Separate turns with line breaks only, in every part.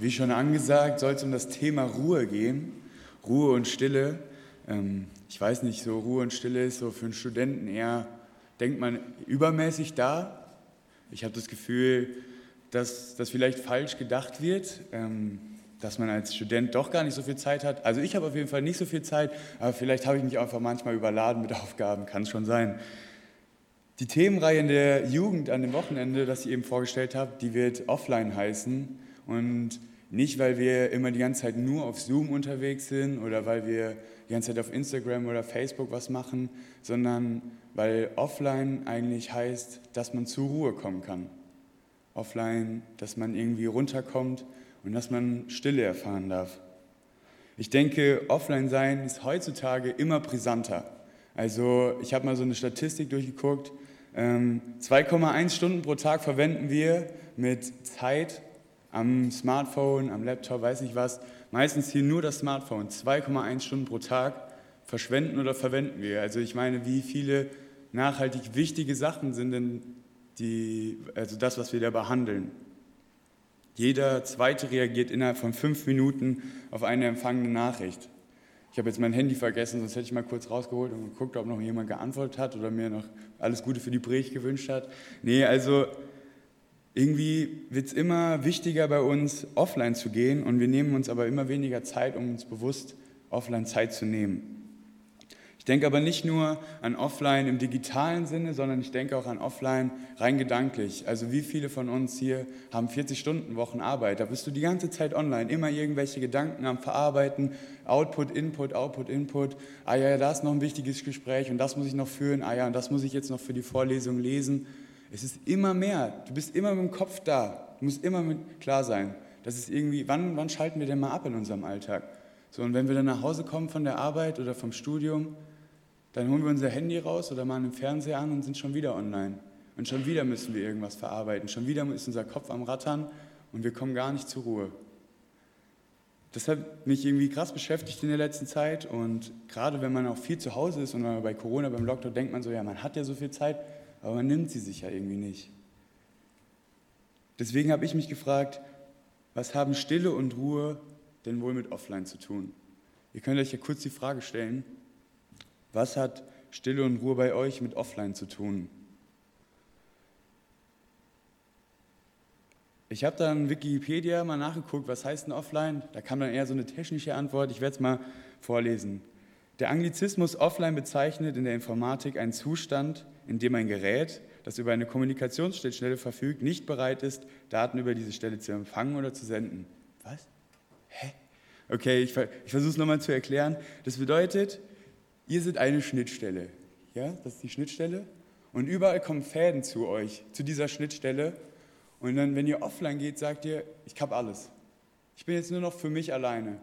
Wie schon angesagt, soll es um das Thema Ruhe gehen. Ruhe und Stille. Ähm, ich weiß nicht, so Ruhe und Stille ist so für einen Studenten eher, denkt man, übermäßig da. Ich habe das Gefühl, dass das vielleicht falsch gedacht wird, ähm, dass man als Student doch gar nicht so viel Zeit hat. Also ich habe auf jeden Fall nicht so viel Zeit, aber vielleicht habe ich mich einfach manchmal überladen mit Aufgaben, kann es schon sein. Die Themenreihe in der Jugend an dem Wochenende, das ich eben vorgestellt habe, die wird offline heißen. Und nicht, weil wir immer die ganze Zeit nur auf Zoom unterwegs sind oder weil wir die ganze Zeit auf Instagram oder Facebook was machen, sondern weil offline eigentlich heißt, dass man zur Ruhe kommen kann. Offline, dass man irgendwie runterkommt und dass man Stille erfahren darf. Ich denke, offline sein ist heutzutage immer brisanter. Also ich habe mal so eine Statistik durchgeguckt. 2,1 ähm, Stunden pro Tag verwenden wir mit Zeit am Smartphone, am Laptop, weiß nicht was. Meistens hier nur das Smartphone. 2,1 Stunden pro Tag verschwenden oder verwenden wir. Also ich meine, wie viele nachhaltig wichtige Sachen sind denn die, also das, was wir da behandeln. Jeder Zweite reagiert innerhalb von fünf Minuten auf eine empfangene Nachricht. Ich habe jetzt mein Handy vergessen, sonst hätte ich mal kurz rausgeholt und geguckt, ob noch jemand geantwortet hat oder mir noch alles Gute für die Predigt gewünscht hat. Nee, also irgendwie wird es immer wichtiger bei uns, offline zu gehen und wir nehmen uns aber immer weniger Zeit, um uns bewusst offline Zeit zu nehmen. Ich denke aber nicht nur an offline im digitalen Sinne, sondern ich denke auch an offline rein gedanklich. Also wie viele von uns hier haben 40 Stunden Wochen Arbeit? Da bist du die ganze Zeit online, immer irgendwelche Gedanken am Verarbeiten, Output, Input, Output, Input. Ah ja, da ist noch ein wichtiges Gespräch und das muss ich noch führen. Ah ja, und das muss ich jetzt noch für die Vorlesung lesen. Es ist immer mehr. Du bist immer mit dem Kopf da. Du musst immer mit klar sein. Das ist irgendwie, wann, wann schalten wir denn mal ab in unserem Alltag? So, und wenn wir dann nach Hause kommen von der Arbeit oder vom Studium, dann holen wir unser Handy raus oder machen den Fernseher an und sind schon wieder online. Und schon wieder müssen wir irgendwas verarbeiten. Schon wieder ist unser Kopf am Rattern und wir kommen gar nicht zur Ruhe. Das hat mich irgendwie krass beschäftigt in der letzten Zeit und gerade wenn man auch viel zu Hause ist und bei Corona, beim Lockdown denkt man so, ja, man hat ja so viel Zeit, aber man nimmt sie sich ja irgendwie nicht. Deswegen habe ich mich gefragt, was haben Stille und Ruhe denn wohl mit Offline zu tun? Ihr könnt euch ja kurz die Frage stellen, was hat Stille und Ruhe bei euch mit Offline zu tun? Ich habe dann Wikipedia mal nachgeguckt, was heißt denn Offline? Da kam dann eher so eine technische Antwort. Ich werde es mal vorlesen. Der Anglizismus Offline bezeichnet in der Informatik einen Zustand, in dem ein Gerät, das über eine Kommunikationsschnittstelle verfügt, nicht bereit ist, Daten über diese Stelle zu empfangen oder zu senden. Was? Hä? Okay, ich, ich versuche es nochmal zu erklären. Das bedeutet, ihr seid eine Schnittstelle. Ja, das ist die Schnittstelle. Und überall kommen Fäden zu euch, zu dieser Schnittstelle. Und dann, wenn ihr offline geht, sagt ihr, ich habe alles. Ich bin jetzt nur noch für mich alleine.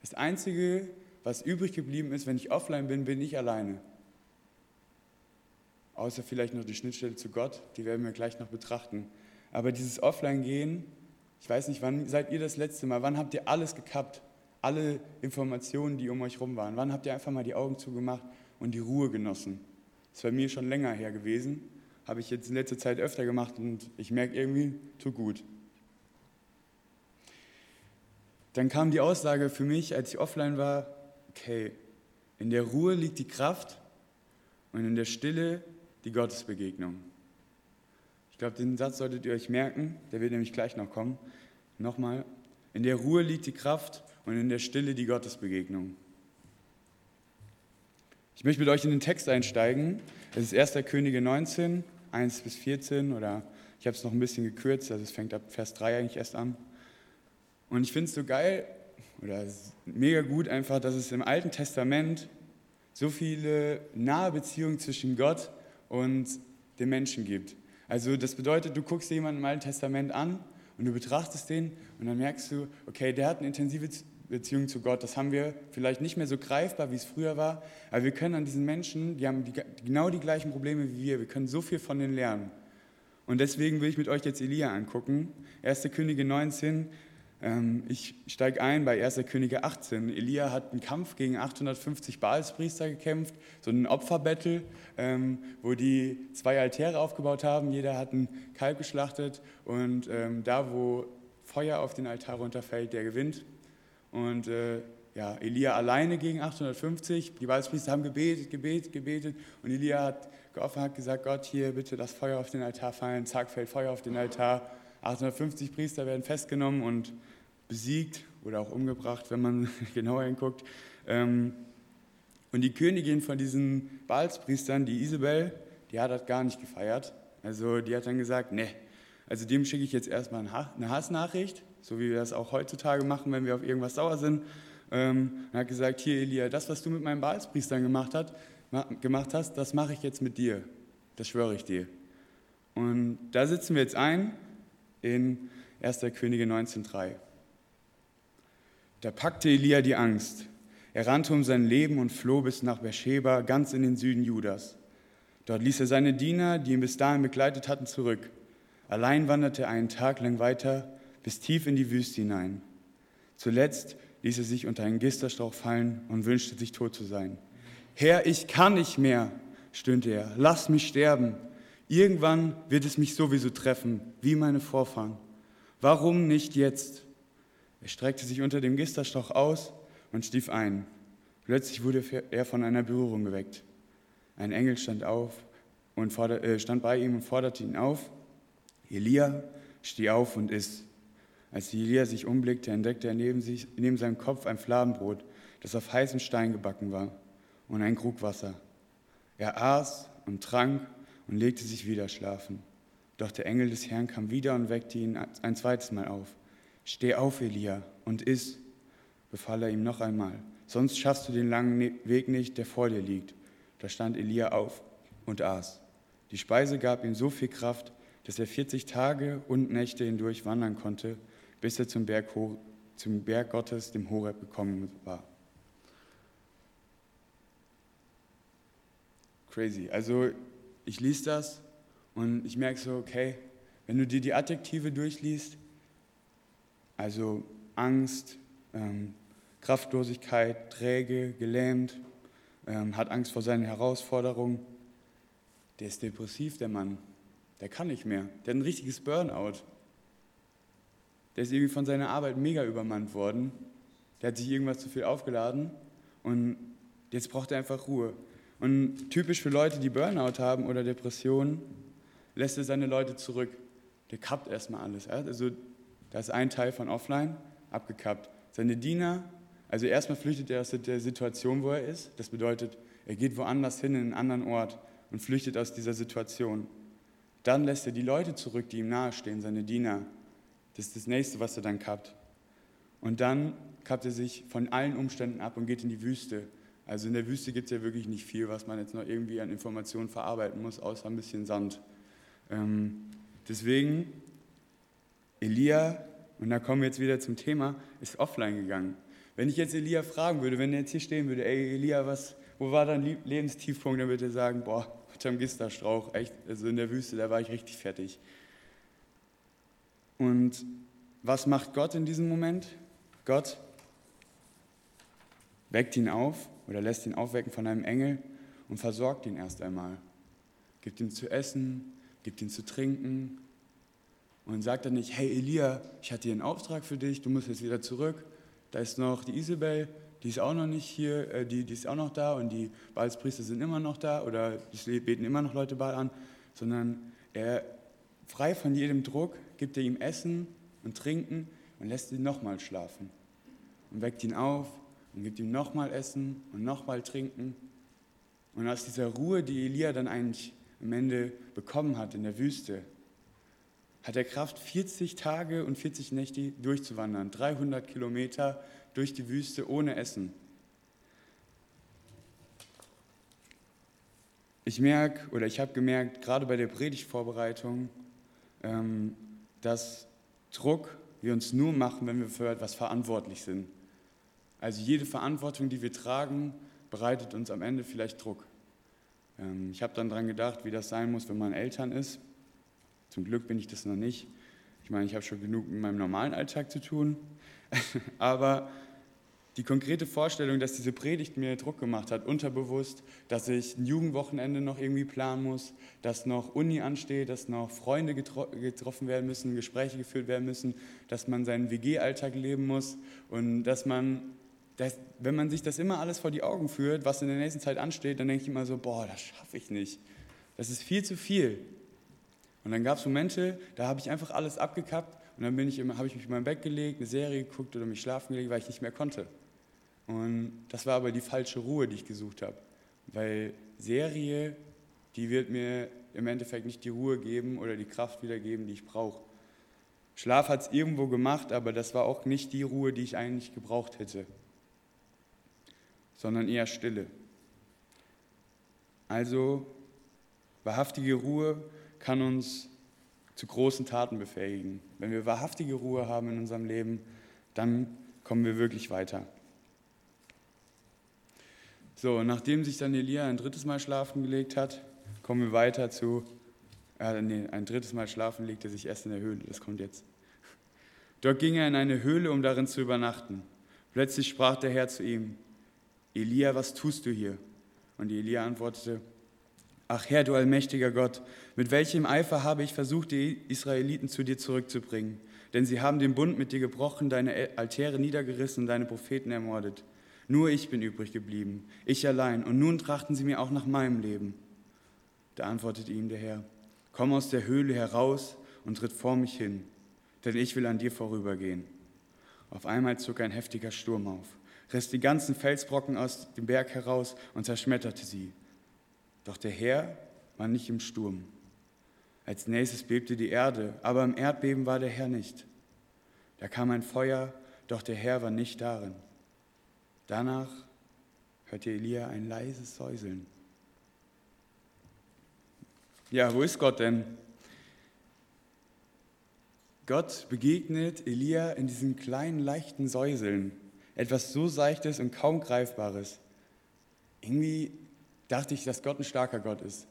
Das Einzige, was übrig geblieben ist, wenn ich offline bin, bin ich alleine außer vielleicht noch die Schnittstelle zu Gott, die werden wir gleich noch betrachten. Aber dieses Offline-Gehen, ich weiß nicht, wann seid ihr das letzte Mal, wann habt ihr alles gekappt? Alle Informationen, die um euch herum waren. Wann habt ihr einfach mal die Augen zugemacht und die Ruhe genossen? Das ist bei mir schon länger her gewesen. Habe ich jetzt in letzter Zeit öfter gemacht und ich merke irgendwie, tut gut. Dann kam die Aussage für mich, als ich offline war, okay, in der Ruhe liegt die Kraft und in der Stille die Gottesbegegnung. Ich glaube, den Satz solltet ihr euch merken, der wird nämlich gleich noch kommen. Nochmal, in der Ruhe liegt die Kraft und in der Stille die Gottesbegegnung. Ich möchte mit euch in den Text einsteigen. Es ist 1. Könige 19, 1 bis 14 oder ich habe es noch ein bisschen gekürzt, also es fängt ab Vers 3 eigentlich erst an. Und ich finde es so geil oder mega gut einfach, dass es im Alten Testament so viele nahe Beziehungen zwischen Gott und den Menschen gibt. Also das bedeutet, du guckst jemanden im Alten Testament an und du betrachtest den und dann merkst du, okay, der hat eine intensive Beziehung zu Gott. Das haben wir vielleicht nicht mehr so greifbar, wie es früher war, aber wir können an diesen Menschen, die haben die, genau die gleichen Probleme wie wir, wir können so viel von denen lernen. Und deswegen will ich mit euch jetzt Elia angucken. 1. Könige 19, ähm, ich steige ein bei 1. Könige 18. Elia hat einen Kampf gegen 850 Baalspriester gekämpft, so ein Opferbattle, ähm, wo die zwei Altäre aufgebaut haben. Jeder hat einen Kalb geschlachtet und ähm, da, wo Feuer auf den Altar runterfällt, der gewinnt. Und äh, ja, Elia alleine gegen 850. Die Balzpriester haben gebetet, gebetet, gebetet. Und Elia hat geoffert, hat gesagt, Gott, hier bitte das Feuer auf den Altar fallen. Zack, fällt Feuer auf den Altar. 850 Priester werden festgenommen und besiegt oder auch umgebracht, wenn man genauer hinguckt. Ähm, und die Königin von diesen Balzpriestern, die Isabel, die hat das gar nicht gefeiert. Also die hat dann gesagt, ne, also dem schicke ich jetzt erstmal eine Hassnachricht, so wie wir das auch heutzutage machen, wenn wir auf irgendwas sauer sind. Ähm, und hat gesagt, hier Elia, das, was du mit meinen hat, gemacht hast, das mache ich jetzt mit dir. Das schwöre ich dir. Und da sitzen wir jetzt ein in 1. Könige 19.3. Da packte Elia die Angst. Er rannte um sein Leben und floh bis nach Beersheba, ganz in den Süden Judas. Dort ließ er seine Diener, die ihn bis dahin begleitet hatten, zurück. Allein wanderte er einen Tag lang weiter, bis tief in die Wüste hinein. Zuletzt ließ er sich unter einen Gisterstrauch fallen und wünschte sich tot zu sein. Herr, ich kann nicht mehr, stöhnte er, lass mich sterben. Irgendwann wird es mich sowieso treffen, wie meine Vorfahren. Warum nicht jetzt? Er streckte sich unter dem Gisterstrauch aus und stief ein. Plötzlich wurde er von einer Berührung geweckt. Ein Engel stand auf und fordert, äh, stand bei ihm und forderte ihn auf. Elia, steh auf und iss. Als Elia sich umblickte, entdeckte er neben, sich, neben seinem Kopf ein Fladenbrot, das auf heißem Stein gebacken war, und ein Krug Wasser. Er aß und trank und legte sich wieder schlafen. Doch der Engel des Herrn kam wieder und weckte ihn ein zweites Mal auf. Steh auf, Elia, und iss befahl er ihm noch einmal, sonst schaffst du den langen ne-, Weg nicht, der vor dir liegt. Da stand Elia auf und aß. Die Speise gab ihm so viel Kraft, dass er 40 Tage und Nächte hindurch wandern konnte, bis er zum Berg, zum Berg Gottes, dem Horeb, gekommen war. Crazy. Also ich lese das und ich merke so, okay, wenn du dir die Adjektive durchliest, also Angst, ähm, Kraftlosigkeit, träge, gelähmt, ähm, hat Angst vor seinen Herausforderungen. Der ist depressiv, der Mann. Der kann nicht mehr. Der hat ein richtiges Burnout. Der ist irgendwie von seiner Arbeit mega übermannt worden. Der hat sich irgendwas zu viel aufgeladen und jetzt braucht er einfach Ruhe. Und typisch für Leute, die Burnout haben oder Depressionen, lässt er seine Leute zurück. Der kappt erstmal alles. Also da ist ein Teil von offline abgekappt. Seine Diener, also erstmal flüchtet er aus der Situation, wo er ist. Das bedeutet, er geht woanders hin, in einen anderen Ort und flüchtet aus dieser Situation. Dann lässt er die Leute zurück, die ihm nahestehen, seine Diener. Das ist das nächste, was er dann kappt. Und dann kappt er sich von allen Umständen ab und geht in die Wüste. Also in der Wüste gibt es ja wirklich nicht viel, was man jetzt noch irgendwie an Informationen verarbeiten muss, außer ein bisschen Sand. Ähm, deswegen, Elia und da kommen wir jetzt wieder zum Thema, ist offline gegangen. Wenn ich jetzt Elia fragen würde, wenn er jetzt hier stehen würde, ey Elia, was, wo war dein Lebenstiefpunkt, dann würde er sagen, boah, unterm Gisterstrauch, echt, also in der Wüste, da war ich richtig fertig. Und was macht Gott in diesem Moment? Gott weckt ihn auf oder lässt ihn aufwecken von einem Engel und versorgt ihn erst einmal. Gibt ihm zu essen, gibt ihm zu trinken, und sagt dann nicht, hey Elia, ich hatte hier einen Auftrag für dich, du musst jetzt wieder zurück. Da ist noch die Isabel, die ist auch noch nicht hier, äh, die, die ist auch noch da und die Balspriester sind immer noch da oder es beten immer noch Leute Ball an, sondern er, frei von jedem Druck, gibt er ihm Essen und Trinken und lässt ihn nochmal schlafen und weckt ihn auf und gibt ihm nochmal Essen und nochmal Trinken. Und aus dieser Ruhe, die Elia dann eigentlich am Ende bekommen hat in der Wüste, hat er Kraft, 40 Tage und 40 Nächte durchzuwandern, 300 Kilometer durch die Wüste ohne Essen. Ich merke oder ich habe gemerkt, gerade bei der Predigtvorbereitung, ähm, dass Druck wir uns nur machen, wenn wir für etwas verantwortlich sind. Also jede Verantwortung, die wir tragen, bereitet uns am Ende vielleicht Druck. Ähm, ich habe dann daran gedacht, wie das sein muss, wenn man Eltern ist. Zum Glück bin ich das noch nicht. Ich meine, ich habe schon genug mit meinem normalen Alltag zu tun. Aber die konkrete Vorstellung, dass diese Predigt mir Druck gemacht hat, unterbewusst, dass ich ein Jugendwochenende noch irgendwie planen muss, dass noch Uni ansteht, dass noch Freunde getro getroffen werden müssen, Gespräche geführt werden müssen, dass man seinen WG-Alltag leben muss und dass man, dass, wenn man sich das immer alles vor die Augen führt, was in der nächsten Zeit ansteht, dann denke ich immer so, boah, das schaffe ich nicht. Das ist viel zu viel. Und dann gab es Momente, da habe ich einfach alles abgekappt und dann habe ich mich in mein Bett gelegt, eine Serie geguckt oder mich schlafen gelegt, weil ich nicht mehr konnte. Und das war aber die falsche Ruhe, die ich gesucht habe. Weil Serie, die wird mir im Endeffekt nicht die Ruhe geben oder die Kraft wiedergeben, die ich brauche. Schlaf hat es irgendwo gemacht, aber das war auch nicht die Ruhe, die ich eigentlich gebraucht hätte, sondern eher Stille. Also wahrhaftige Ruhe kann uns zu großen Taten befähigen. Wenn wir wahrhaftige Ruhe haben in unserem Leben, dann kommen wir wirklich weiter. So, nachdem sich dann Elia ein drittes Mal schlafen gelegt hat, kommen wir weiter zu, äh, nee, ein drittes Mal schlafen legte sich erst in der Höhle, das kommt jetzt. Dort ging er in eine Höhle, um darin zu übernachten. Plötzlich sprach der Herr zu ihm, Elia, was tust du hier? Und Elia antwortete, Ach Herr, du allmächtiger Gott, mit welchem Eifer habe ich versucht, die Israeliten zu dir zurückzubringen? Denn sie haben den Bund mit dir gebrochen, deine Altäre niedergerissen und deine Propheten ermordet. Nur ich bin übrig geblieben, ich allein, und nun trachten sie mir auch nach meinem Leben. Da antwortete ihm der Herr, komm aus der Höhle heraus und tritt vor mich hin, denn ich will an dir vorübergehen. Auf einmal zog ein heftiger Sturm auf, riss die ganzen Felsbrocken aus dem Berg heraus und zerschmetterte sie. Doch der Herr war nicht im Sturm. Als nächstes bebte die Erde, aber im Erdbeben war der Herr nicht. Da kam ein Feuer, doch der Herr war nicht darin. Danach hörte Elia ein leises Säuseln. Ja, wo ist Gott denn? Gott begegnet Elia in diesem kleinen, leichten Säuseln. Etwas so Seichtes und kaum Greifbares. Irgendwie dachte ich, dass Gott ein starker Gott ist.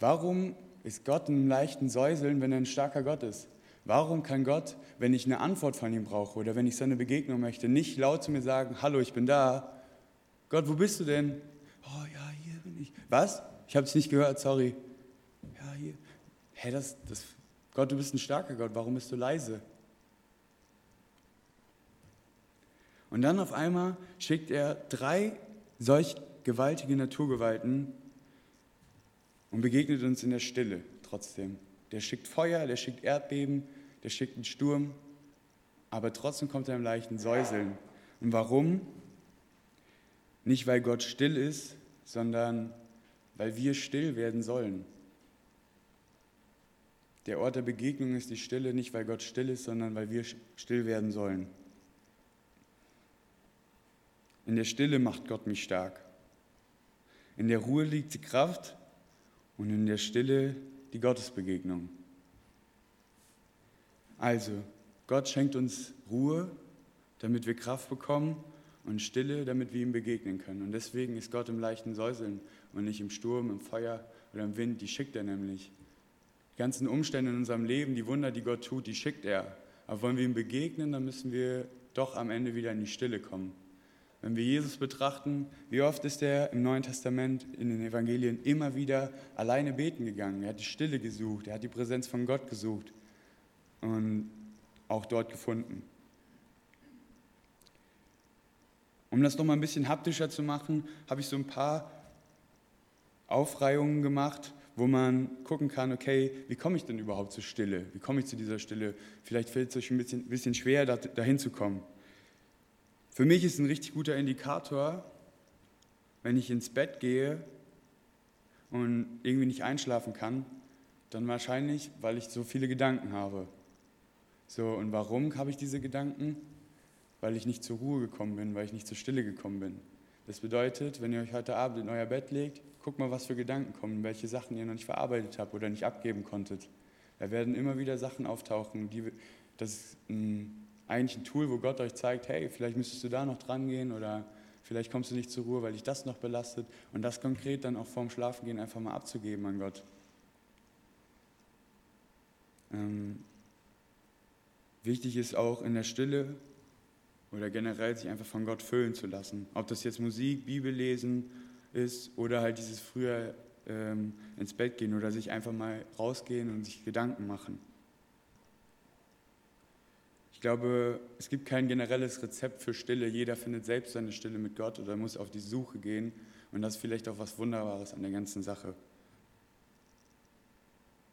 Warum ist Gott ein leichten Säuseln, wenn er ein starker Gott ist? Warum kann Gott, wenn ich eine Antwort von ihm brauche oder wenn ich seine Begegnung möchte, nicht laut zu mir sagen, hallo, ich bin da. Gott, wo bist du denn? Oh ja, hier bin ich. Was? Ich habe es nicht gehört, sorry. Ja, hier. Hä, das, das, Gott, du bist ein starker Gott, warum bist du leise? Und dann auf einmal schickt er drei solch gewaltige Naturgewalten und begegnet uns in der Stille trotzdem. Der schickt Feuer, der schickt Erdbeben, der schickt einen Sturm, aber trotzdem kommt er im leichten Säuseln. Und warum? Nicht, weil Gott still ist, sondern weil wir still werden sollen. Der Ort der Begegnung ist die Stille, nicht weil Gott still ist, sondern weil wir still werden sollen. In der Stille macht Gott mich stark. In der Ruhe liegt die Kraft und in der Stille die Gottesbegegnung. Also, Gott schenkt uns Ruhe, damit wir Kraft bekommen und Stille, damit wir ihm begegnen können. Und deswegen ist Gott im leichten Säuseln und nicht im Sturm, im Feuer oder im Wind. Die schickt er nämlich. Die ganzen Umstände in unserem Leben, die Wunder, die Gott tut, die schickt er. Aber wollen wir ihm begegnen, dann müssen wir doch am Ende wieder in die Stille kommen. Wenn wir Jesus betrachten, wie oft ist er im Neuen Testament, in den Evangelien immer wieder alleine beten gegangen. Er hat die Stille gesucht, er hat die Präsenz von Gott gesucht und auch dort gefunden. Um das nochmal ein bisschen haptischer zu machen, habe ich so ein paar Aufreihungen gemacht, wo man gucken kann, okay, wie komme ich denn überhaupt zur Stille? Wie komme ich zu dieser Stille? Vielleicht fällt es euch ein bisschen, bisschen schwer, dahin zu kommen. Für mich ist ein richtig guter Indikator, wenn ich ins Bett gehe und irgendwie nicht einschlafen kann, dann wahrscheinlich, weil ich so viele Gedanken habe. So, und warum habe ich diese Gedanken? Weil ich nicht zur Ruhe gekommen bin, weil ich nicht zur Stille gekommen bin. Das bedeutet, wenn ihr euch heute Abend in euer Bett legt, guckt mal, was für Gedanken kommen, welche Sachen ihr noch nicht verarbeitet habt oder nicht abgeben konntet. Da werden immer wieder Sachen auftauchen, die, das ist ein eigentlich ein Tool, wo Gott euch zeigt, hey, vielleicht müsstest du da noch dran gehen oder vielleicht kommst du nicht zur Ruhe, weil dich das noch belastet. Und das konkret dann auch vorm Schlafengehen einfach mal abzugeben an Gott. Ähm, wichtig ist auch in der Stille oder generell sich einfach von Gott füllen zu lassen. Ob das jetzt Musik, Bibellesen ist oder halt dieses früher ähm, ins Bett gehen oder sich einfach mal rausgehen und sich Gedanken machen. Ich glaube, es gibt kein generelles Rezept für Stille. Jeder findet selbst seine Stille mit Gott oder muss auf die Suche gehen. Und das ist vielleicht auch was Wunderbares an der ganzen Sache.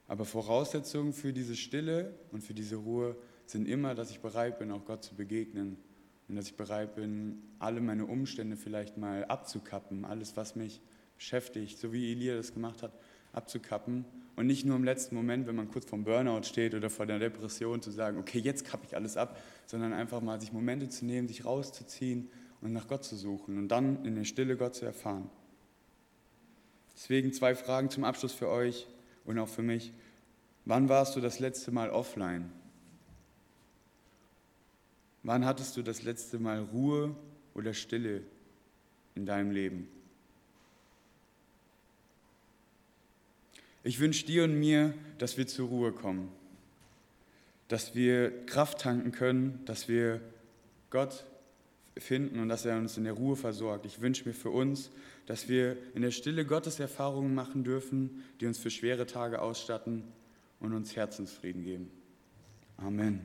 Aber Voraussetzungen für diese Stille und für diese Ruhe sind immer, dass ich bereit bin, auch Gott zu begegnen. Und dass ich bereit bin, alle meine Umstände vielleicht mal abzukappen, alles, was mich beschäftigt, so wie Elia das gemacht hat, abzukappen und nicht nur im letzten Moment, wenn man kurz vorm Burnout steht oder vor der Depression, zu sagen, okay, jetzt kappe ich alles ab, sondern einfach mal sich Momente zu nehmen, sich rauszuziehen und nach Gott zu suchen und dann in der Stille Gott zu erfahren. Deswegen zwei Fragen zum Abschluss für euch und auch für mich. Wann warst du das letzte Mal offline? Wann hattest du das letzte Mal Ruhe oder Stille in deinem Leben? Ich wünsche dir und mir, dass wir zur Ruhe kommen, dass wir Kraft tanken können, dass wir Gott finden und dass er uns in der Ruhe versorgt. Ich wünsche mir für uns, dass wir in der Stille Gottes Erfahrungen machen dürfen, die uns für schwere Tage ausstatten und uns Herzensfrieden geben. Amen.